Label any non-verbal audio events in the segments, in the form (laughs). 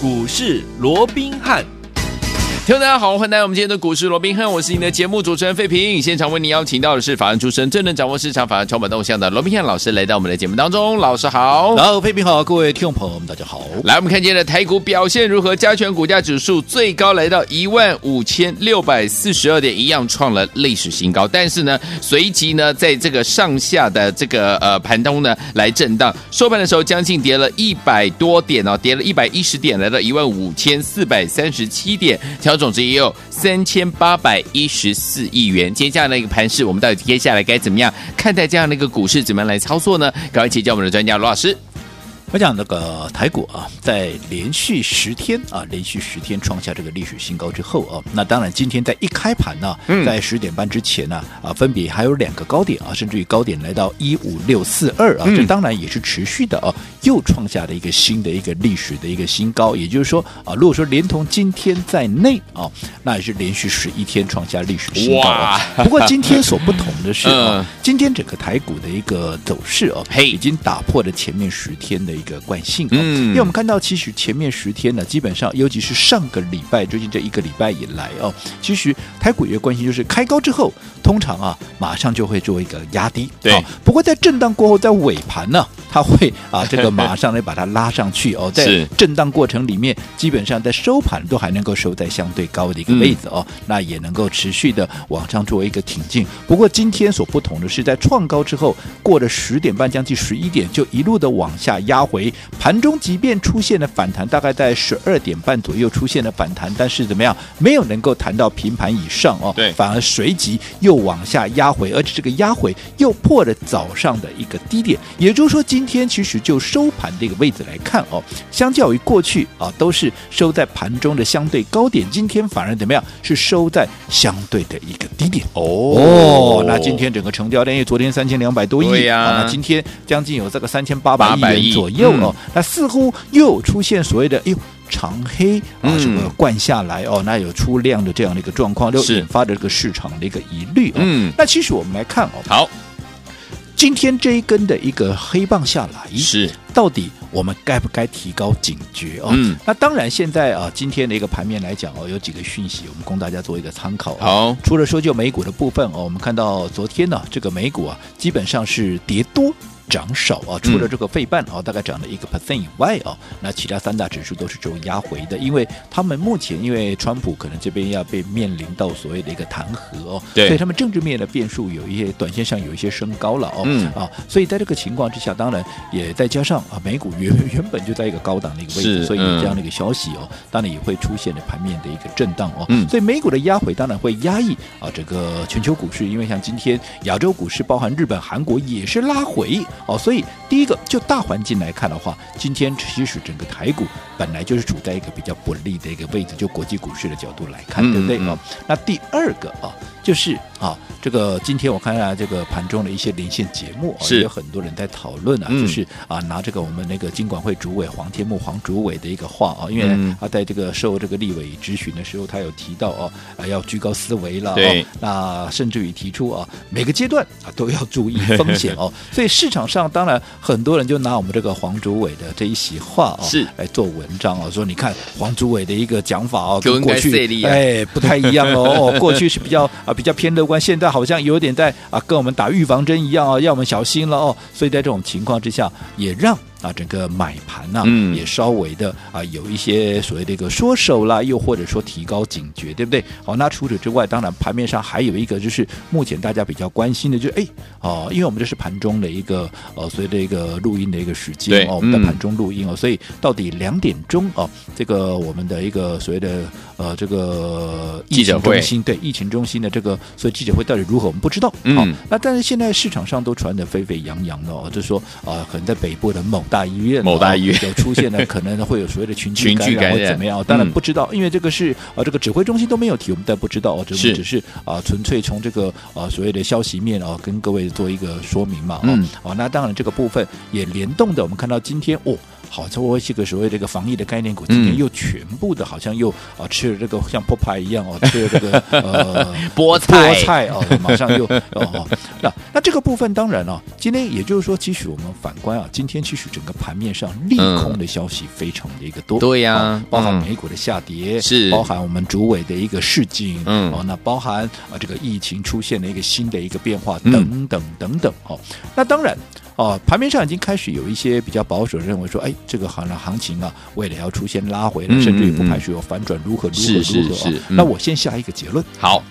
股市罗宾汉。听众大家好，欢迎来到我们今天的股市罗宾汉，我是你的节目主持人费平。现场为您邀请到的是法案出身、最能掌握市场法案筹码动向的罗宾汉老师，来到我们的节目当中。老师好，然后费平好，各位听众朋友们大家好。来，我们看今天的台股表现如何？加权股价指数最高来到一万五千六百四十二点，一样创了历史新高。但是呢，随即呢，在这个上下的这个呃盘中呢来震荡，收盘的时候将近跌了一百多点哦，跌了一百一十点，来到一万五千四百三十七点，调总值也有三千八百一十四亿元。接下来一个盘势，我们到底接下来该怎么样看待这样的一个股市，怎么样来操作呢？赶快请教我们的专家罗老师。我讲那个台股啊，在连续十天啊，连续十天创下这个历史新高之后啊，那当然今天在一开盘呢、啊，在十点半之前呢啊，分别还有两个高点啊，甚至于高点来到一五六四二啊，这当然也是持续的啊，又创下了一个新的一个历史的一个新高。也就是说啊，如果说连同今天在内啊，那也是连续十一天创下历史新高啊。不过今天所不同的是啊，(laughs) 今天整个台股的一个走势啊，嘿，已经打破了前面十天的。一个惯性，嗯，因为我们看到，其实前面十天呢，基本上，尤其是上个礼拜，最近这一个礼拜以来哦，其实台股一个惯性就是开高之后，通常啊，马上就会做一个压低，对。不过在震荡过后，在尾盘呢，它会啊，这个马上来把它拉上去哦，(laughs) 在震荡过程里面，基本上在收盘都还能够收在相对高的一个位置哦，那也能够持续的往上作为一个挺进。不过今天所不同的是，在创高之后，过了十点半，将近十一点，就一路的往下压。回。盘中，即便出现了反弹，大概在十二点半左右出现了反弹，但是怎么样，没有能够弹到平盘以上哦，对，反而随即又往下压回，而且这个压回又破了早上的一个低点，也就是说，今天其实就收盘这个位置来看哦，相较于过去啊，都是收在盘中的相对高点，今天反而怎么样，是收在相对的一个低点。哦，哦。那今天整个成交量，因为昨天三千两百多亿呀、啊，那今天将近有这个三千八百亿元左右。又哦，那似乎又出现所谓的“哎呦长黑啊”什么灌下来哦，那有出量的这样的一个状况，就引发的这个市场的一个疑虑。嗯，那其实我们来看哦，好，今天这一根的一个黑棒下来，是到底我们该不该提高警觉哦？嗯，那当然，现在啊，今天的一个盘面来讲哦，有几个讯息，我们供大家做一个参考。好，除了说就美股的部分哦，我们看到昨天呢，这个美股啊，基本上是跌多。涨少啊，除了这个费半啊，大概涨了一个 percent 以外啊，那其他三大指数都是走压回的，因为他们目前因为川普可能这边要被面临到所谓的一个弹劾哦，对，所以他们政治面的变数有一些短线上有一些升高了哦，嗯。啊，所以在这个情况之下，当然也再加上啊，美股原 (laughs) 原本就在一个高档的一个位置，所以有这样的一个消息哦，当然也会出现了盘面的一个震荡哦，嗯，所以美股的压回当然会压抑啊这个全球股市，因为像今天亚洲股市包含日本、韩国也是拉回。哦，所以第一个就大环境来看的话，今天其实整个台股本来就是处在一个比较不利的一个位置，就国际股市的角度来看，对不对哦？那第二个啊，就是啊，这个今天我看下这个盘中的一些连线节目，啊，是有很多人在讨论啊，就是啊，拿这个我们那个金管会主委黄天木黄主委的一个话啊，因为他在这个受这个立委质询的时候，他有提到哦，啊，要居高思维了，对，那甚至于提出啊，每个阶段啊都要注意风险哦，(laughs) 所以市场上。当然，很多人就拿我们这个黄主委的这一席话啊，是来做文章啊，说你看黄主委的一个讲法哦，跟过去哎不太一样哦，(laughs) 过去是比较啊比较偏乐观，现在好像有点在啊跟我们打预防针一样啊，要我们小心了哦。所以在这种情况之下，也让。啊，整个买盘呢、啊，嗯，也稍微的啊，有一些所谓的一个缩手啦，又或者说提高警觉，对不对？好，那除此之外，当然盘面上还有一个就是目前大家比较关心的，就是哎，哦，因为我们这是盘中的一个呃，所谓的一个录音的一个时间哦，我们在盘中录音哦，所以到底两点钟哦，这个我们的一个所谓的呃这个疫情中心对疫情中心的这个所以记者会到底如何，我们不知道。好，那但是现在市场上都传得沸沸扬扬的哦，就是说啊，可能在北部的某大医院，某大医院有出现了，(laughs) 可能会有所谓的群聚感染或怎么样？当然不知道，因为这个是啊，这个指挥中心都没有提，我们但不知道哦，这只是啊，纯粹从这个啊所谓的消息面啊，跟各位做一个说明嘛。嗯，好，那当然这个部分也联动的，我们看到今天哦。好，作为这个所谓这个防疫的概念股，今天又全部的好像又啊吃了这个像 Popeye 一样哦，(laughs) 吃了这个呃 (laughs) 菠菜。菠菜哦，马上又哦那那这个部分当然了、哦，今天也就是说，其实我们反观啊，今天其实整个盘面上利空的消息非常的一个多，对呀、哦，包含美股的下跌，是。包含我们主委的一个示警，嗯。哦，那包含啊这个疫情出现了一个新的一个变化，等等等等，哦，那当然。哦，盘面上已经开始有一些比较保守认为说，哎，这个行行情啊，未来要出现拉回了，嗯、甚至于不排除有反转，如何如何如何？是是是、哦。那我先下一个结论。好，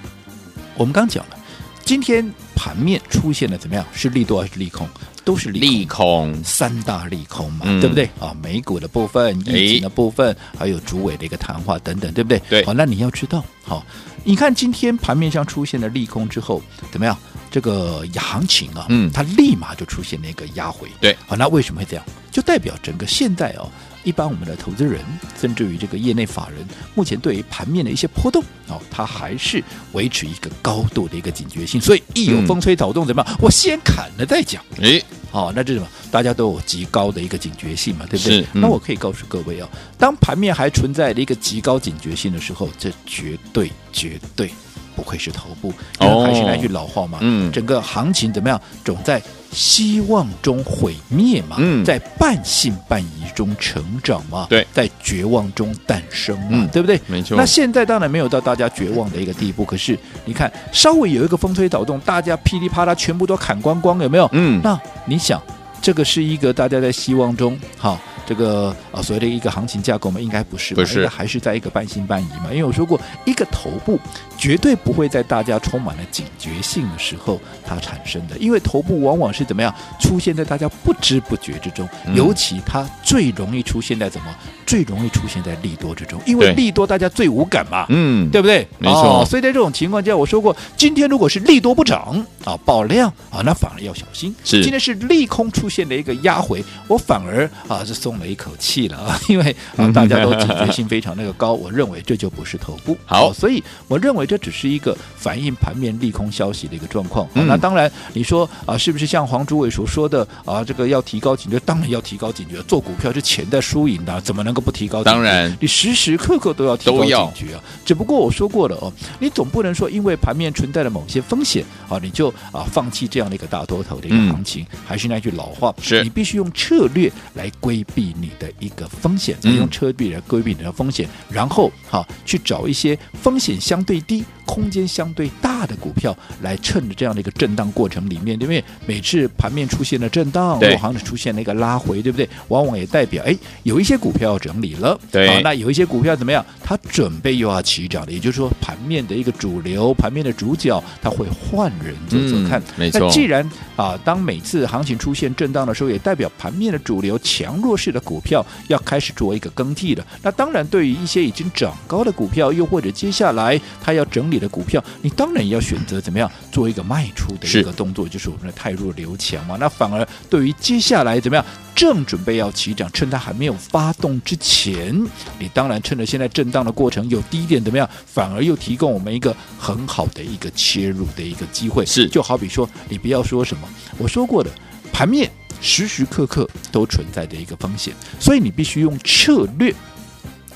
我们刚讲了，今天盘面出现了怎么样？是利多还是利空？都是利空，利空三大利空嘛，嗯、对不对？啊、哦，美股的部分、疫情的部分，还有主委的一个谈话等等，对不对？对。好，那你要知道，好，你看今天盘面上出现了利空之后，怎么样？这个行情啊，嗯，它立马就出现了一个压回，对，好，那为什么会这样？就代表整个现在哦，一般我们的投资人，甚至于这个业内法人，目前对于盘面的一些波动哦，它还是维持一个高度的一个警觉性，所以一有风吹草动，怎么样？我先砍了再讲，哎，好，那这什么？大家都有极高的一个警觉性嘛，对不对？嗯、那我可以告诉各位哦，当盘面还存在的一个极高警觉性的时候，这绝对绝对。不愧是头部，因为还是那句老话嘛，嗯，整个行情怎么样？总在希望中毁灭嘛，嗯，在半信半疑中成长嘛，对，在绝望中诞生嘛，嗯、对不对？没错。那现在当然没有到大家绝望的一个地步，可是你看，稍微有一个风吹草动，大家噼里啪啦全部都砍光光，有没有？嗯，那你想，这个是一个大家在希望中，哈。这个啊，所谓的一个行情架构嘛，应该不是，不是，还是在一个半信半疑嘛。因为我说过，一个头部绝对不会在大家充满了警觉性的时候它产生的，因为头部往往是怎么样出现在大家不知不觉之中，嗯、尤其它最容易出现在怎么，最容易出现在利多之中，因为利多大家最无感嘛，嗯，对不对？没错、哦。所以在这种情况下，我说过，今天如果是利多不涨啊，爆量啊，那反而要小心。是，今天是利空出现的一个压回，我反而啊是松。了一口气了啊，(laughs) 因为啊大家都警觉性非常那个高，(laughs) 我认为这就不是头部。好，所以我认为这只是一个反映盘面利空消息的一个状况。那当然，你说啊，是不是像黄主委所说的啊，这个要提高警觉？当然要提高警觉。做股票是钱在输赢的，怎么能够不提高警觉？当然，你时时刻刻都要提高警觉啊。只不过我说过了哦，你总不能说因为盘面存在了某些风险啊，你就啊放弃这样的一个大多头的一个行情。还是那句老话，是你必须用策略来规避。你的一个风险，再用车币来规避你的风险，然后哈去找一些风险相对低、空间相对大的股票，来趁着这样的一个震荡过程里面，因为每次盘面出现了震荡，或行出现了一个拉回，对不对？往往也代表哎，有一些股票要整理了，对啊，那有一些股票怎么样？它准备又要起涨了，也就是说，盘面的一个主流、盘面的主角，它会换人做做看。嗯、没错。那既然啊，当每次行情出现震荡的时候，也代表盘面的主流强弱势的股票要开始做一个更替了。那当然，对于一些已经涨高的股票，又或者接下来它要整理的股票，你当然也要选择怎么样做一个卖出的一个动作，是就是我们的太弱留强嘛。那反而对于接下来怎么样正准备要起涨，趁它还没有发动之前，你当然趁着现在震荡的过程有低点怎么样，反而又提供我们一个很好的一个切入的一个机会。是，就好比说，你不要说什么，我说过的盘面。时时刻刻都存在的一个风险，所以你必须用策略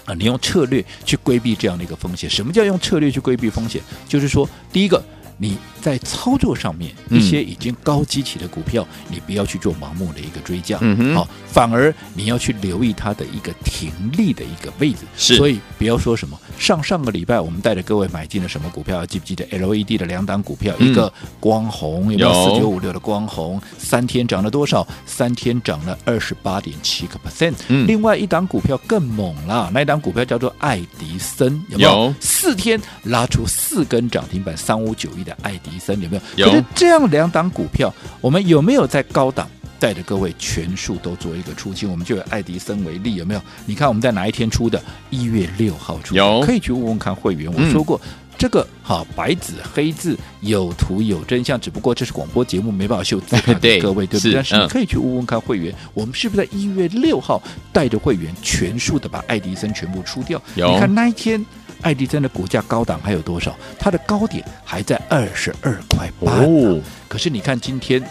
啊，你用策略去规避这样的一个风险。什么叫用策略去规避风险？就是说，第一个。你在操作上面，一些已经高基期的股票，嗯、你不要去做盲目的一个追价，嗯，好，反而你要去留意它的一个停利的一个位置。是，所以不要说什么上上个礼拜我们带着各位买进了什么股票，记不记得 LED 的两档股票，嗯、一个光红有没有四九五六的光红，三天涨了多少？三天涨了二十八点七个 percent。嗯，另外一档股票更猛了，那一档股票叫做爱迪生，有没有？有四天拉出四根涨停板，三五九一的。爱迪生有没有？有。可是这样两档股票，我们有没有在高档带着各位全数都做一个出清？我们就以爱迪生为例，有没有？你看我们在哪一天出的？一月六号出，有可以去问问看会员。我说过、嗯、这个好白纸黑字有图有真相，只不过这是广播节目没办法秀字给 (laughs) 各位，对不对？但是你可以去问问看会员，我们是不是在一月六号带着会员全数的把爱迪生全部出掉？有。你看那一天。爱迪生的股价高档还有多少？它的高点还在二十二块八。哦，可是你看今天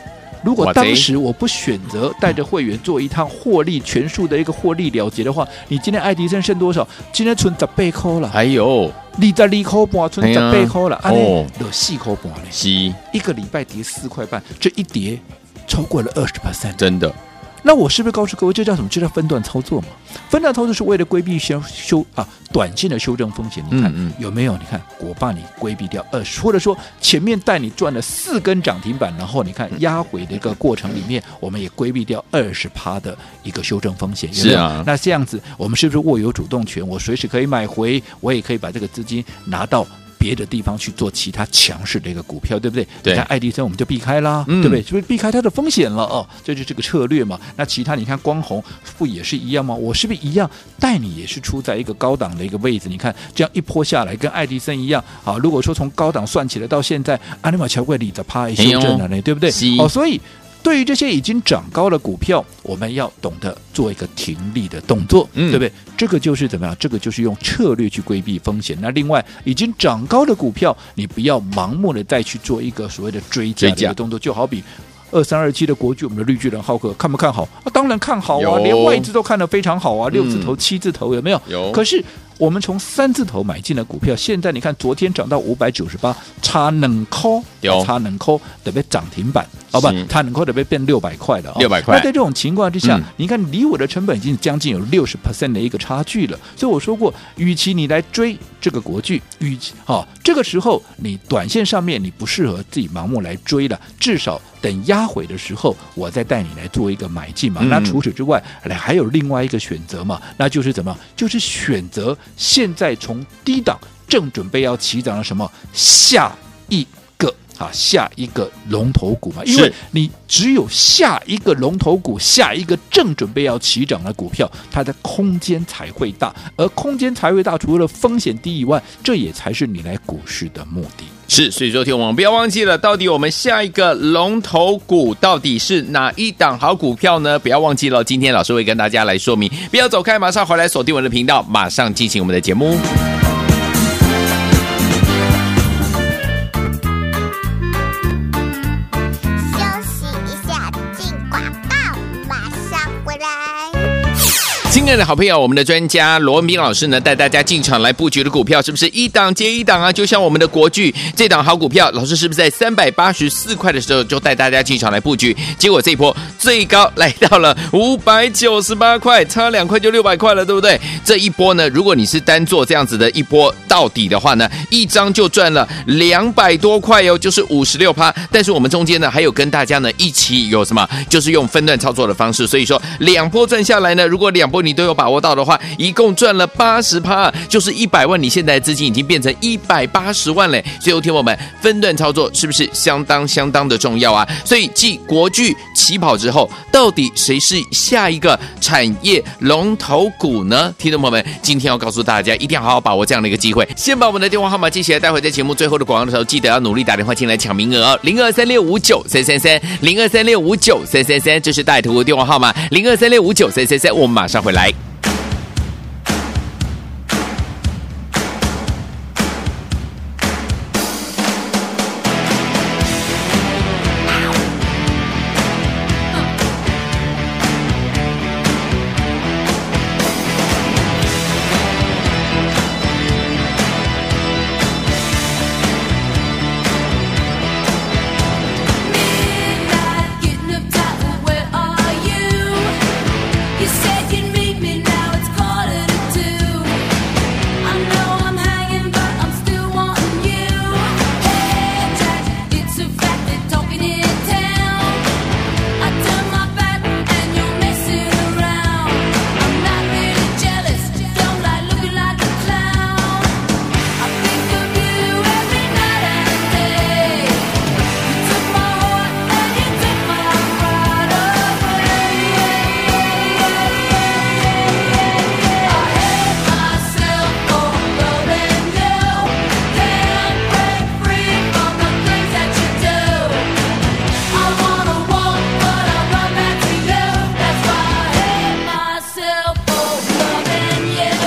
如果当时我不选择带着会员做一趟获利全数的一个获利了结的话，你今天爱迪生剩多少？今天存十八块了。还有，你在二块半，存十八块了。哦，有四块半嘞。是，一个礼拜跌四块半，这一跌超过了二十 percent，真的。那我是不是告诉各位，这叫什么？这叫分段操作嘛？分段操作是为了规避修修啊短线的修正风险。你看嗯嗯有没有？你看我帮你规避掉二十，或者说前面带你赚了四根涨停板，然后你看压回的一个过程里面，我们也规避掉二十趴的一个修正风险。有没有？是啊。那这样子，我们是不是握有主动权？我随时可以买回，我也可以把这个资金拿到。别的地方去做其他强势的一个股票，对不对？对。你看爱迪生，我们就避开啦，嗯、对不对？是不是避开它的风险了？哦，这就是这个策略嘛。那其他你看光弘不也是一样吗？我是不是一样带你也是出在一个高档的一个位置？你看这样一波下来，跟爱迪生一样。好，如果说从高档算起来到现在，阿尼玛乔贵里的趴一修正了呢，哎、对不对？哦，所以。对于这些已经涨高的股票，我们要懂得做一个停利的动作，嗯、对不对？这个就是怎么样？这个就是用策略去规避风险。那另外，已经涨高的股票，你不要盲目的再去做一个所谓的追加的动作，就好比二三二七的国巨，我们的绿巨人浩克，看不看好？啊，当然看好啊，连外资都看得非常好啊，六字头、七字头有没有？有。可是。我们从三字头买进的股票，现在你看，昨天涨到五百九十八，差能扣，有差能扣，得被涨停板，好吧？它能扣得被变六百块了，六百块。那在这种情况之下，嗯、你看离我的成本已经将近有六十 percent 的一个差距了。所以我说过，与其你来追这个国剧，与其啊，这个时候你短线上面你不适合自己盲目来追了，至少。等压回的时候，我再带你来做一个买进嘛。那除此之外，来还有另外一个选择嘛？那就是怎么？就是选择现在从低档正准备要起涨的什么下一个啊，下一个龙头股嘛。因为你只有下一个龙头股，下一个正准备要起涨的股票，它的空间才会大。而空间才会大，除了风险低以外，这也才是你来股市的目的。是，所以说听我们不要忘记了，到底我们下一个龙头股到底是哪一档好股票呢？不要忘记了，今天老师会跟大家来说明。不要走开，马上回来锁定我们的频道，马上进行我们的节目。亲爱的好朋友，我们的专家罗文斌老师呢，带大家进场来布局的股票，是不是一档接一档啊？就像我们的国巨这档好股票，老师是不是在三百八十四块的时候就带大家进场来布局？结果这一波最高来到了五百九十八块，差两块就六百块了，对不对？这一波呢，如果你是单做这样子的一波到底的话呢，一张就赚了两百多块哟，就是五十六趴。但是我们中间呢，还有跟大家呢一起有什么？就是用分段操作的方式，所以说两波赚下来呢，如果两波。你都有把握到的话，一共赚了八十趴，就是一百万。你现在资金已经变成一百八十万嘞。所以，听我们分段操作是不是相当相当的重要啊？所以，继国巨起跑之后，到底谁是下一个产业龙头股呢？听众朋友们，今天要告诉大家，一定要好好把握这样的一个机会。先把我们的电话号码记起来，待会在节目最后的广告的时候，记得要努力打电话进来抢名额哦。零二三六五九三三三，零二三六五九三三三，这是带图的电话号码，零二三六五九三三三，我们马上回来。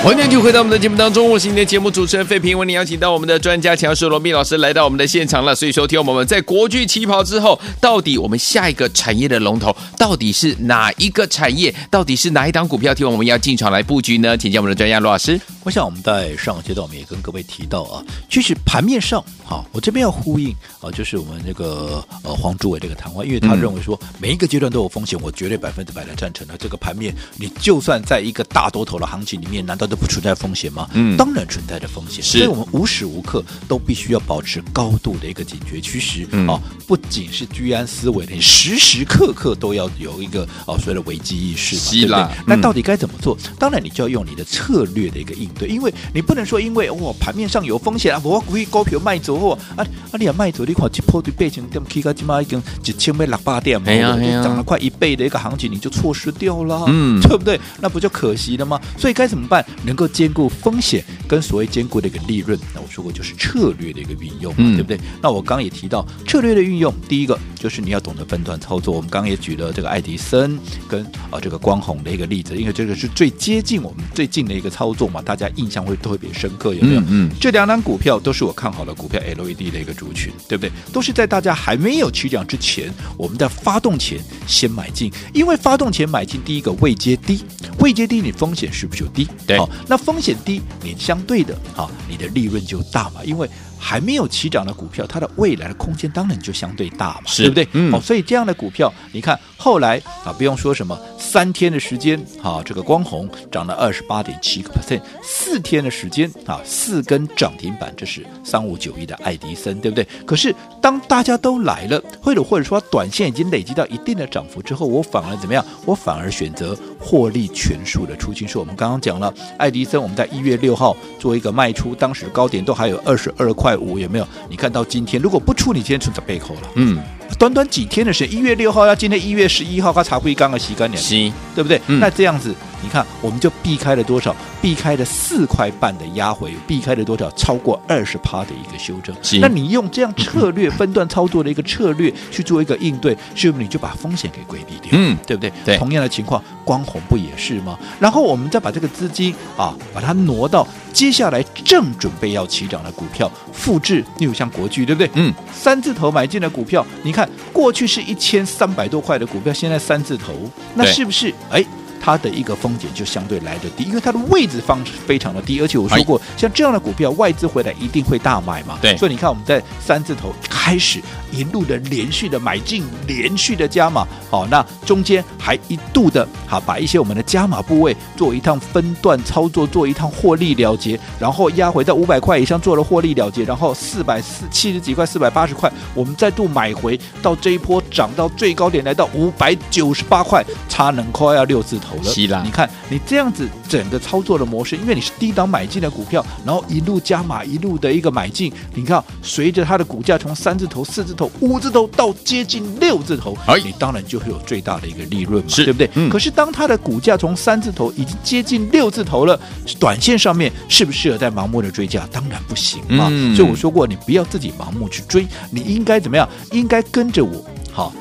欢迎继续回到我们的节目当中，我是你的节目主持人费平，为您邀请到我们的专家强势罗密老师来到我们的现场了。所以说，听我们在国剧起跑之后，到底我们下一个产业的龙头到底是哪一个产业？到底是哪一档股票？听我们要进场来布局呢？请教我们的专家罗老师。我想我们在上个阶段我们也跟各位提到啊，其实盘面上，啊，我这边要呼应啊，就是我们这个呃黄主委这个谈话，因为他认为说每一个阶段都有风险，我绝对百分之百的赞成的。这个盘面，你就算在一个大多头的行情里面，难道都不存在风险吗？嗯，当然存在着风险，所以我们无时无刻都必须要保持高度的一个警觉。其实啊，不仅是居安思危，你时时刻刻都要有一个啊所谓的危机意识嘛，对不对？那到底该怎么做？当然，你就要用你的策略的一个应。对，因为你不能说，因为哇盘面上有风险啊，我故意高票卖走货啊啊！你要卖走，你看一波对背景，点起个起码已经一千倍六八点，哎呀哎呀，涨了快一倍的一个行情，你就错失掉了，嗯，(laughs) 对不对？那不就可惜了吗？所以该怎么办？能够兼顾风险跟所谓兼顾的一个利润，那我说过就是策略的一个运用，嗯，对不对？那我刚刚也提到策略的运用，第一个就是你要懂得分段操作。我们刚刚也举了这个爱迪生跟啊这个光弘的一个例子，因为这个是最接近我们最近的一个操作嘛，大家。印象会特别深刻，有没有？嗯，嗯，这两档股票都是我看好的股票，LED 的一个族群，对不对？都是在大家还没有起涨之前，我们在发动前先买进，因为发动前买进，第一个未接低，未接低，你风险是不是就低？对，好，那风险低，你相对的，好，你的利润就大嘛，因为。还没有起涨的股票，它的未来的空间当然就相对大嘛，对不对？嗯，好，所以这样的股票，你看后来啊，不用说什么，三天的时间，啊，这个光红涨了二十八点七个 percent，四天的时间啊，四根涨停板，这是三五九一的爱迪生，对不对？可是当大家都来了，或者或者说短线已经累积到一定的涨幅之后，我反而怎么样？我反而选择获利全数的出清。是我们刚刚讲了，爱迪生我们在一月六号做一个卖出，当时高点都还有二十二块。五有没有？你看到今天，如果不出，你今天存在背后了。嗯，短短几天的时间，一月六号要今天一月十一号，他才会刚刚洗干净，是，对不对？嗯，那这样子，你看，我们就避开了多少？避开了四块半的压回，避开了多少？超过二十趴的一个修正。是，那你用这样策略分段操作的一个策略去做一个应对，是不是你就把风险给规避掉？嗯，对不对？对，同样的情况，光红不也是吗？然后我们再把这个资金啊，把它挪到。接下来正准备要起涨的股票，复制，例如像国巨，对不对？嗯，三字头买进的股票，你看过去是一千三百多块的股票，现在三字头，那是不是？哎。它的一个风险就相对来得低，因为它的位置方非常的低，而且我说过，像这样的股票，外资回来一定会大买嘛。对，所以你看我们在三字头开始一路的连续的买进，连续的加码，好，那中间还一度的好把一些我们的加码部位做一趟分段操作，做一趟获利了结，然后压回在五百块以上做了获利了结，然后四百四七十几块，四百八十块，我们再度买回到这一波涨到最高点来到五百九十八块，差能快要六字头。你看你这样子整个操作的模式，因为你是低档买进的股票，然后一路加码，一路的一个买进。你看，随着它的股价从三字头、四字头、五字头到接近六字头，你当然就会有最大的一个利润嘛，对不对？嗯。可是当它的股价从三字头已经接近六字头了，短线上面适不适合在盲目的追价？当然不行嘛。所以我说过，你不要自己盲目去追，你应该怎么样？应该跟着我，好，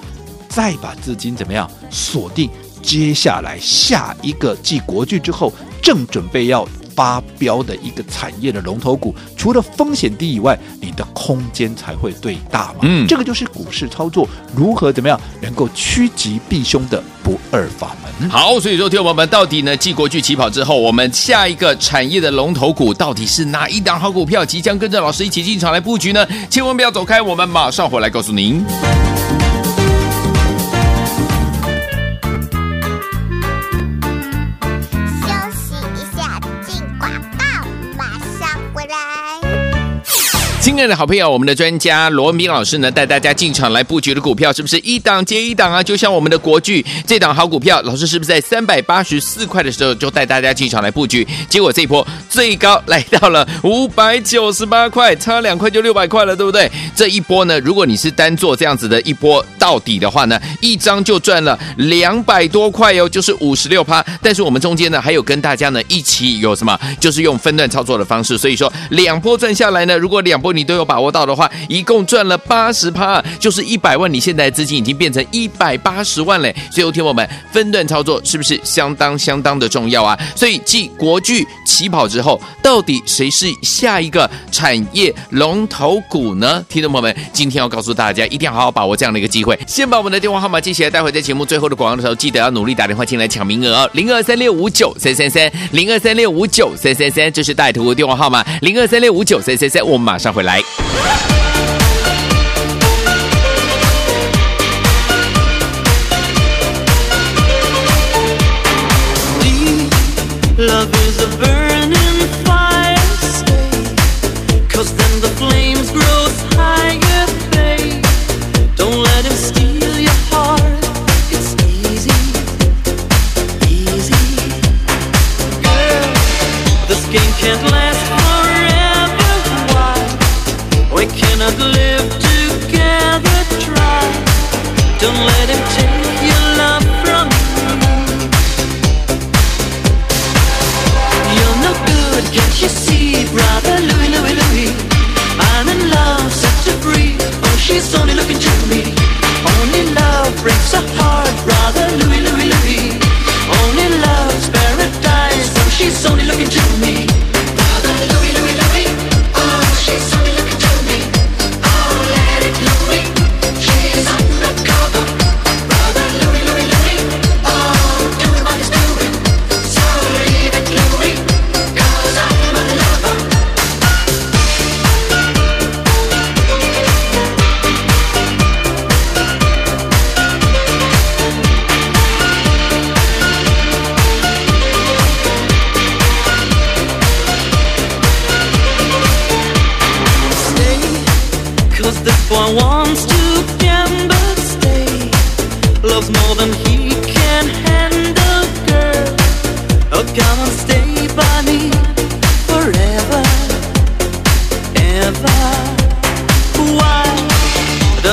再把资金怎么样锁定。接下来下一个继国巨之后，正准备要发飙的一个产业的龙头股，除了风险低以外，你的空间才会最大嘛。嗯，这个就是股市操作如何怎么样能够趋吉避凶的不二法门。好，所以说，听我们到底呢，继国巨起跑之后，我们下一个产业的龙头股到底是哪一档好股票，即将跟着老师一起进场来布局呢？千万不要走开，我们马上回来告诉您。亲爱的好朋友，我们的专家罗文彬老师呢，带大家进场来布局的股票，是不是一档接一档啊？就像我们的国剧这档好股票，老师是不是在三百八十四块的时候就带大家进场来布局？结果这一波最高来到了五百九十八块，差两块就六百块了，对不对？这一波呢，如果你是单做这样子的一波到底的话呢，一张就赚了两百多块哟，就是五十六趴。但是我们中间呢，还有跟大家呢一起有什么，就是用分段操作的方式，所以说两波赚下来呢，如果两波。你都有把握到的话，一共赚了八十趴，就是一百万，你现在资金已经变成一百八十万嘞。所以，听我们分段操作是不是相当相当的重要啊？所以，继国巨起跑之后，到底谁是下一个产业龙头股呢？听众朋友们，今天要告诉大家，一定要好好把握这样的一个机会。先把我们的电话号码记起来，待会在节目最后的广告的时候，记得要努力打电话进来抢名额哦。零二三六五九三三三，零二三六五九三三三，这是带图的电话号码。零二三六五九三三三，我们马上回来。来。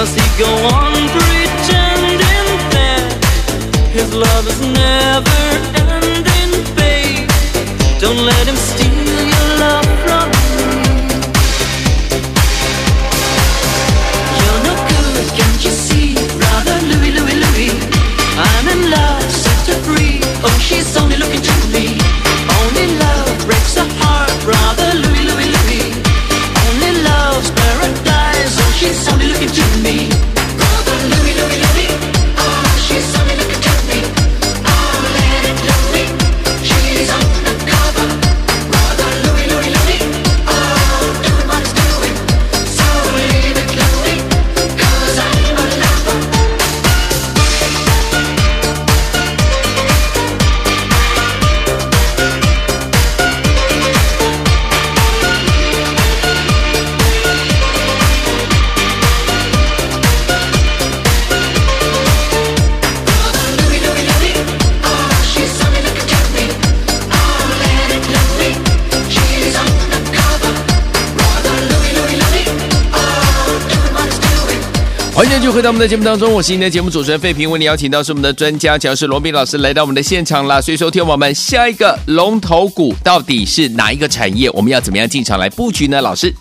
Does he go on pretending that his love is never ending, babe? Don't let him stay. 欢迎继续回到我们的节目当中，我是您的节目主持人费平，为您邀请到是我们的专家讲师罗斌老师来到我们的现场啦。所以说，听我们下一个龙头股到底是哪一个产业？我们要怎么样进场来布局呢？老师？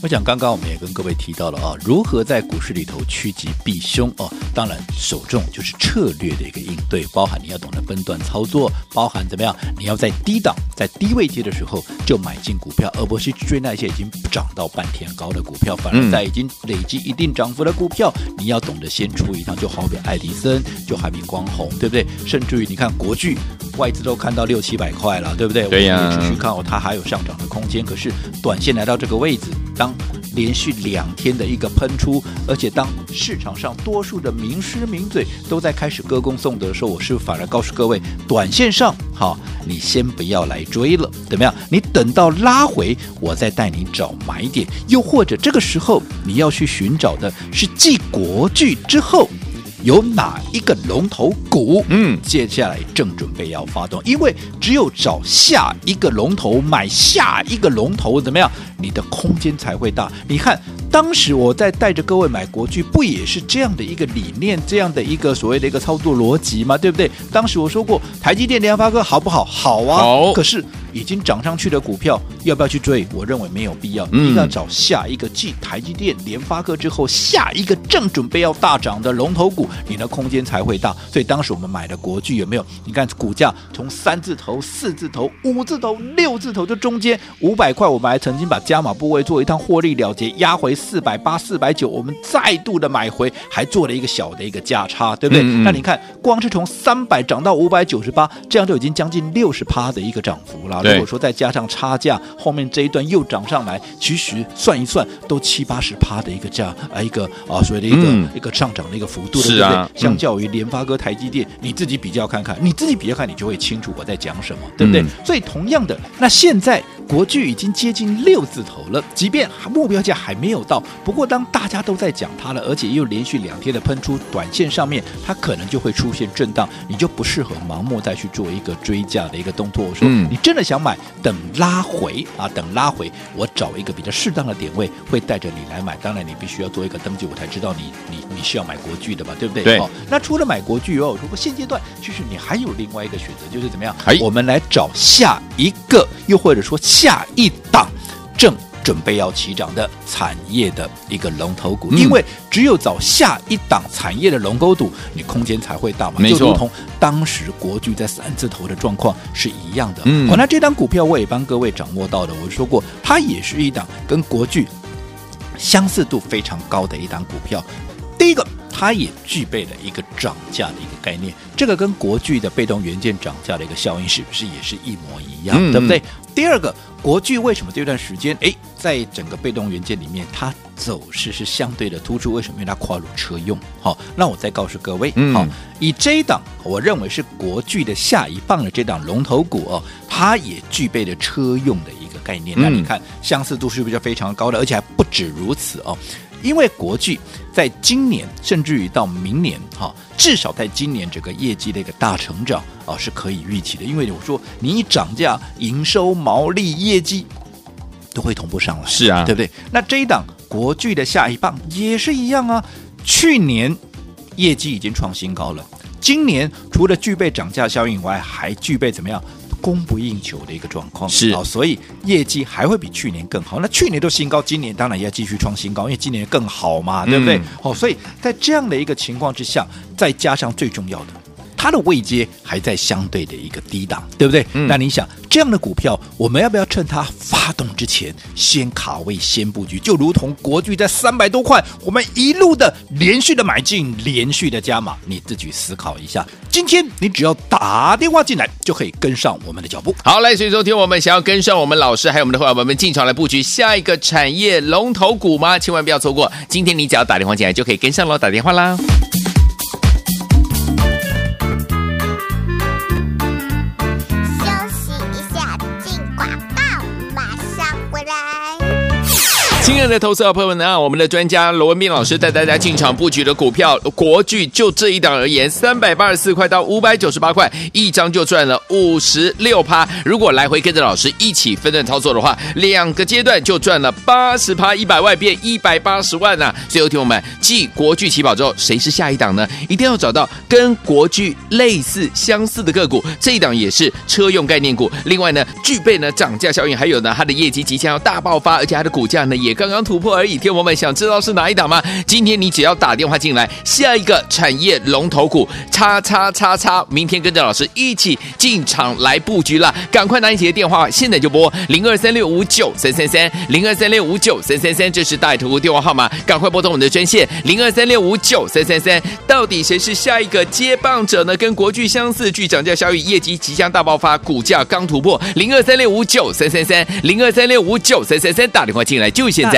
我想刚刚我们也跟各位提到了啊，如何在股市里头趋吉避凶哦。当然，首重就是策略的一个应对，包含你要懂得分段操作，包含怎么样，你要在低档、在低位阶的时候就买进股票，而不是追那些已经涨到半天高的股票。反而在已经累积一定涨幅的股票，你要懂得先出一趟，就好比爱迪生，就海明光红，对不对？甚至于你看国巨，外资都看到六七百块了，对不对？对呀、啊。我们继续看哦，它还有上涨的空间。可是短线来到这个位置，当连续两天的一个喷出，而且当市场上多数的名师名嘴都在开始歌功颂德的时候，我是反而告诉各位，短线上好，你先不要来追了，怎么样？你等到拉回，我再带你找买点。又或者这个时候你要去寻找的是继国剧之后。有哪一个龙头股？嗯，接下来正准备要发动，因为只有找下一个龙头，买下一个龙头，怎么样？你的空间才会大。你看，当时我在带着各位买国剧，不也是这样的一个理念，这样的一个所谓的一个操作逻辑吗？对不对？当时我说过，台积电、联发科好不好？好啊。好。可是。已经涨上去的股票，要不要去追？我认为没有必要，你应该要找下一个继台积电、联发科之后，下一个正准备要大涨的龙头股，你的空间才会大。所以当时我们买的国巨有没有？你看股价从三字头、四字头、五字头、六字头，这中间五百块，我们还曾经把加码部位做一趟获利了结，压回四百八、四百九，我们再度的买回，还做了一个小的一个价差，对不对？嗯嗯，那你看，光是从三百涨到五百九十八，这样就已经将近六十趴的一个涨幅了。如果说再加上差价，后面这一段又涨上来，其实算一算都七八十趴的一个价啊，一个啊所谓的一个、嗯、一个上涨的一个幅度，对不对？啊、相较于联发科、台积电，你自己比较看看，你自己比较看，你就会清楚我在讲什么，对不对？嗯、所以同样的，那现在国巨已经接近六字头了，即便目标价还没有到，不过当大家都在讲它了，而且又连续两天的喷出，短线上面它可能就会出现震荡，你就不适合盲目再去做一个追价的一个动作。我说，你真的想买，等拉回啊，等拉回，我找一个比较适当的点位，会带着你来买。当然，你必须要做一个登记，我才知道你你你是要买国剧的嘛，对不对？对。哦，那除了买国巨哦，如果现阶段其实你还有另外一个选择，就是怎么样？哎，我们来找下一个，又或者说下一档正。准备要起涨的产业的一个龙头股，因为只有找下一档产业的龙头股，你空间才会大嘛。就如同当时国巨在三字头的状况是一样的。嗯，那这档股票我也帮各位掌握到的，我说过，它也是一档跟国巨相似度非常高的一档股票。第一个，它也具备了一个涨价的一个概念，这个跟国巨的被动元件涨价的一个效应是不是也是一模一样？嗯、对不对？第二个。国巨为什么这段时间哎，在整个被动元件里面，它走势是相对的突出？为什么？因为它跨入车用。好，那我再告诉各位，好，以这一档，我认为是国巨的下一棒的这档龙头股哦，它也具备了车用的一个概念。那你看相似度是不是非常高的？而且还不止如此哦。因为国巨在今年，甚至于到明年，哈，至少在今年整个业绩的一个大成长啊，是可以预期的。因为我说你涨价、营收、毛利、业绩都会同步上来，是啊，对不对？那这一档国巨的下一棒也是一样啊。去年业绩已经创新高了，今年除了具备涨价效应以外，还具备怎么样？供不应求的一个状况是啊，所以业绩还会比去年更好。那去年都新高，今年当然也要继续创新高，因为今年更好嘛，对不对？好、嗯，所以在这样的一个情况之下，再加上最重要的。它的位阶还在相对的一个低档，对不对？嗯、那你想这样的股票，我们要不要趁它发动之前先卡位、先布局？就如同国巨在三百多块，我们一路的连续的买进、连续的加码，你自己思考一下。今天你只要打电话进来，就可以跟上我们的脚步。好，来，所以说听我们想要跟上我们老师还有我们的伙伴们进场来布局下一个产业龙头股吗？千万不要错过！今天你只要打电话进来就可以跟上喽，打电话啦。亲爱的投资者朋友们啊，我们的专家罗文斌老师带大家进场布局的股票国巨，就这一档而言，三百八十四块到五百九十八块，一张就赚了五十六趴。如果来回跟着老师一起分段操作的话，两个阶段就赚了八十趴，一百万变一百八十万呐、啊！最后听我们继国巨起跑之后，谁是下一档呢？一定要找到跟国巨类似相似的个股，这一档也是车用概念股。另外呢，具备呢涨价效应，还有呢它的业绩即将要大爆发，而且它的股价呢也。刚刚刚突破而已，听我们想知道是哪一档吗？今天你只要打电话进来，下一个产业龙头股，叉叉叉叉，明天跟着老师一起进场来布局了，赶快拿起的电话，现在就拨零二三六五九三三三零二三六五九三三三，这是大图电话号码，赶快拨通我们的专线零二三六五九三三三，到底谁是下一个接棒者呢？跟国巨相似，具涨价效应，业绩即将大爆发，股价刚突破零二三六五九三三三零二三六五九三三三，打电话进来就现在。